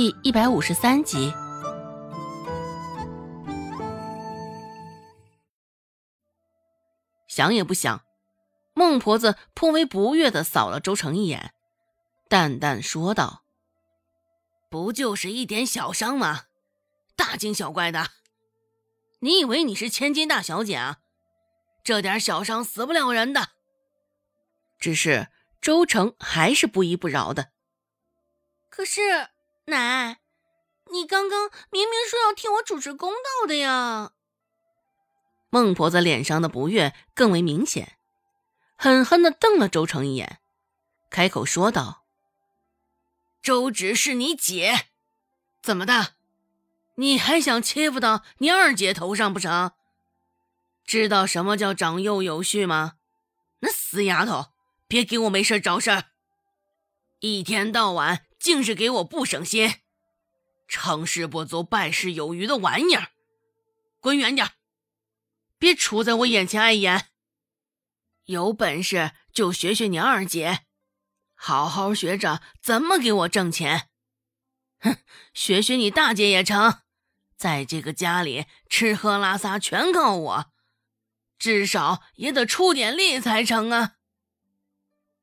第一百五十三集。想也不想，孟婆子颇为不悦的扫了周成一眼，淡淡说道：“不就是一点小伤吗？大惊小怪的。你以为你是千金大小姐啊？这点小伤死不了人的。”只是周成还是不依不饶的。可是，奶，你刚刚明明说要替我主持公道的呀。孟婆子脸上的不悦更为明显，狠狠的瞪了周成一眼，开口说道：“周芷是你姐，怎么的？你还想欺负到你二姐头上不成？知道什么叫长幼有序吗？那死丫头，别给我没事找事儿，一天到晚净是给我不省心，成事不足败事有余的玩意儿，滚远点！”别杵在我眼前碍眼！有本事就学学你二姐，好好学着怎么给我挣钱。哼，学学你大姐也成，在这个家里吃喝拉撒全靠我，至少也得出点力才成啊！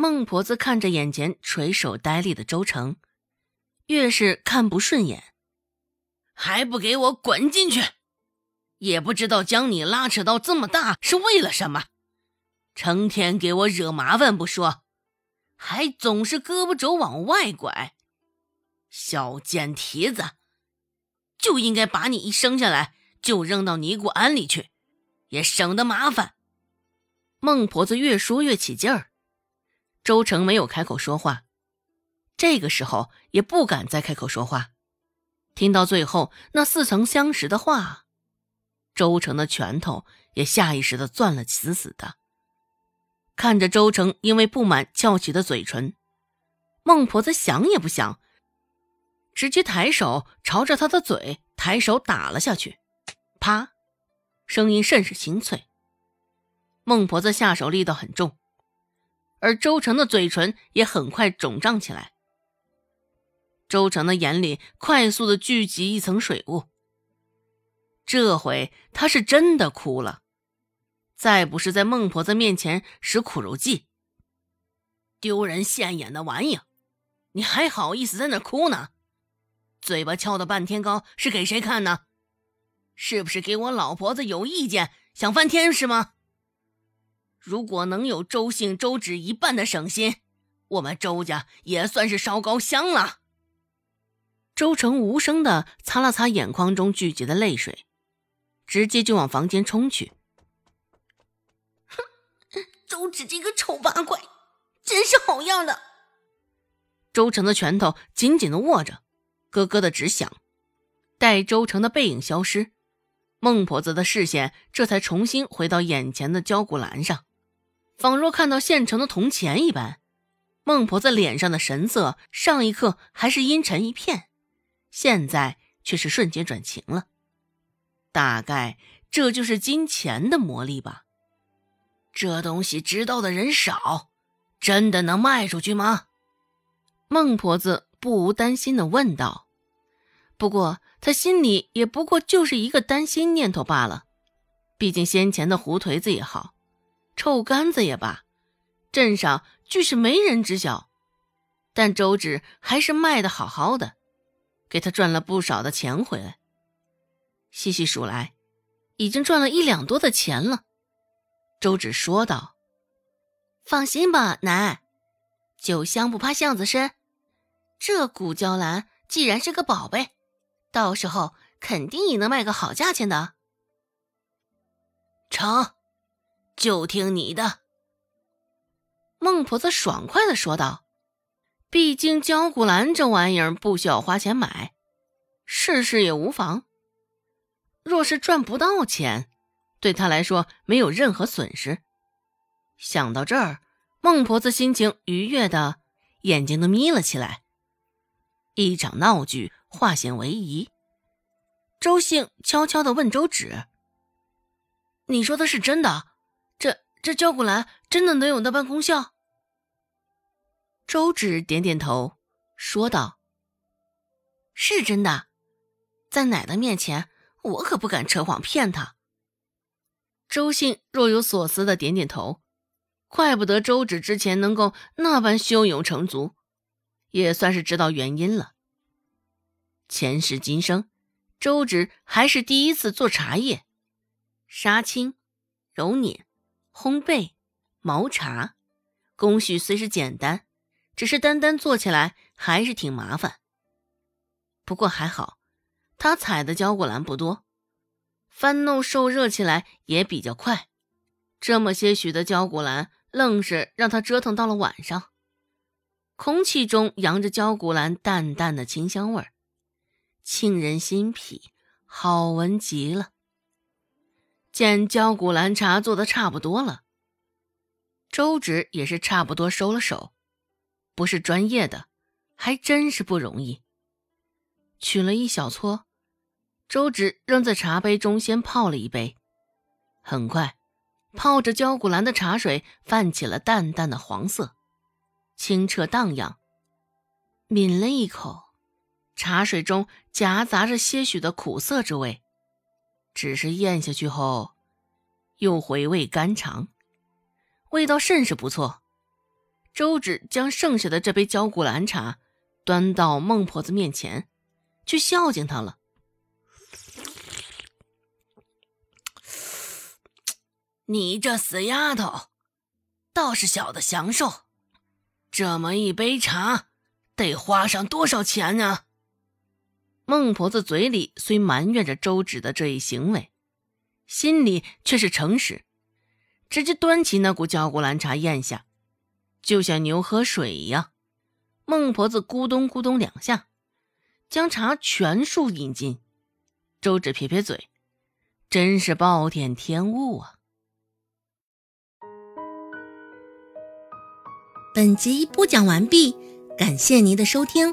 孟婆子看着眼前垂手呆立的周成，越是看不顺眼，还不给我滚进去！也不知道将你拉扯到这么大是为了什么，成天给我惹麻烦不说，还总是胳膊肘往外拐，小贱蹄子，就应该把你一生下来就扔到尼姑庵里去，也省得麻烦。孟婆子越说越起劲儿，周成没有开口说话，这个时候也不敢再开口说话，听到最后那似曾相识的话。周成的拳头也下意识的攥了死死的。看着周成因为不满翘起的嘴唇，孟婆子想也不想，直接抬手朝着他的嘴抬手打了下去，啪，声音甚是清脆。孟婆子下手力道很重，而周成的嘴唇也很快肿胀起来。周成的眼里快速的聚集一层水雾。这回他是真的哭了，再不是在孟婆子面前使苦肉计，丢人现眼的玩意，你还好意思在那哭呢？嘴巴翘得半天高是给谁看呢？是不是给我老婆子有意见，想翻天是吗？如果能有周姓周芷一半的省心，我们周家也算是烧高香了。周成无声的擦了擦眼眶中聚集的泪水。直接就往房间冲去。哼，周芷这个丑八怪，真是好样的！周成的拳头紧紧的握着，咯咯的直响。待周成的背影消失，孟婆子的视线这才重新回到眼前的焦骨兰上，仿若看到现成的铜钱一般。孟婆子脸上的神色，上一刻还是阴沉一片，现在却是瞬间转晴了。大概这就是金钱的魔力吧。这东西知道的人少，真的能卖出去吗？孟婆子不无担心的问道。不过她心里也不过就是一个担心念头罢了。毕竟先前的胡颓子也好，臭干子也罢，镇上俱是没人知晓。但周芷还是卖的好好的，给他赚了不少的钱回来。细细数来，已经赚了一两多的钱了。周芷说道：“放心吧，奶，酒香不怕巷子深。这古娇兰既然是个宝贝，到时候肯定也能卖个好价钱的。”成，就听你的。”孟婆子爽快的说道：“毕竟焦古兰这玩意儿不需要花钱买，试试也无妨。”若是赚不到钱，对他来说没有任何损失。想到这儿，孟婆子心情愉悦的眼睛都眯了起来。一场闹剧化险为夷。周兴悄悄的问周芷：“你说的是真的？这这焦骨兰真的能有那般功效？”周芷点点头，说道：“是真的，在奶奶面前，我可不敢扯谎骗她。周信若有所思的点点头，怪不得周芷之前能够那般胸有成竹，也算是知道原因了。前世今生，周芷还是第一次做茶叶，杀青、揉捻、烘焙、毛茶，工序虽是简单，只是单单做起来还是挺麻烦。不过还好，他采的焦骨兰不多。翻弄受热起来也比较快，这么些许的焦骨兰，愣是让他折腾到了晚上。空气中扬着焦骨兰淡淡的清香味儿，沁人心脾，好闻极了。见焦骨兰茶做的差不多了，周芷也是差不多收了手。不是专业的，还真是不容易。取了一小撮。周芷扔在茶杯中，先泡了一杯。很快，泡着焦骨兰的茶水泛起了淡淡的黄色，清澈荡漾。抿了一口，茶水中夹杂着些许的苦涩之味，只是咽下去后，又回味甘长，味道甚是不错。周芷将剩下的这杯焦骨兰茶端到孟婆子面前，去孝敬她了。你这死丫头，倒是晓得享受。这么一杯茶，得花上多少钱呢？孟婆子嘴里虽埋怨着周芷的这一行为，心里却是诚实，直接端起那股焦骨兰茶咽下，就像牛喝水一样。孟婆子咕咚咕咚两下，将茶全数饮尽。周芷撇撇嘴，真是暴殄天物啊！本集播讲完毕，感谢您的收听。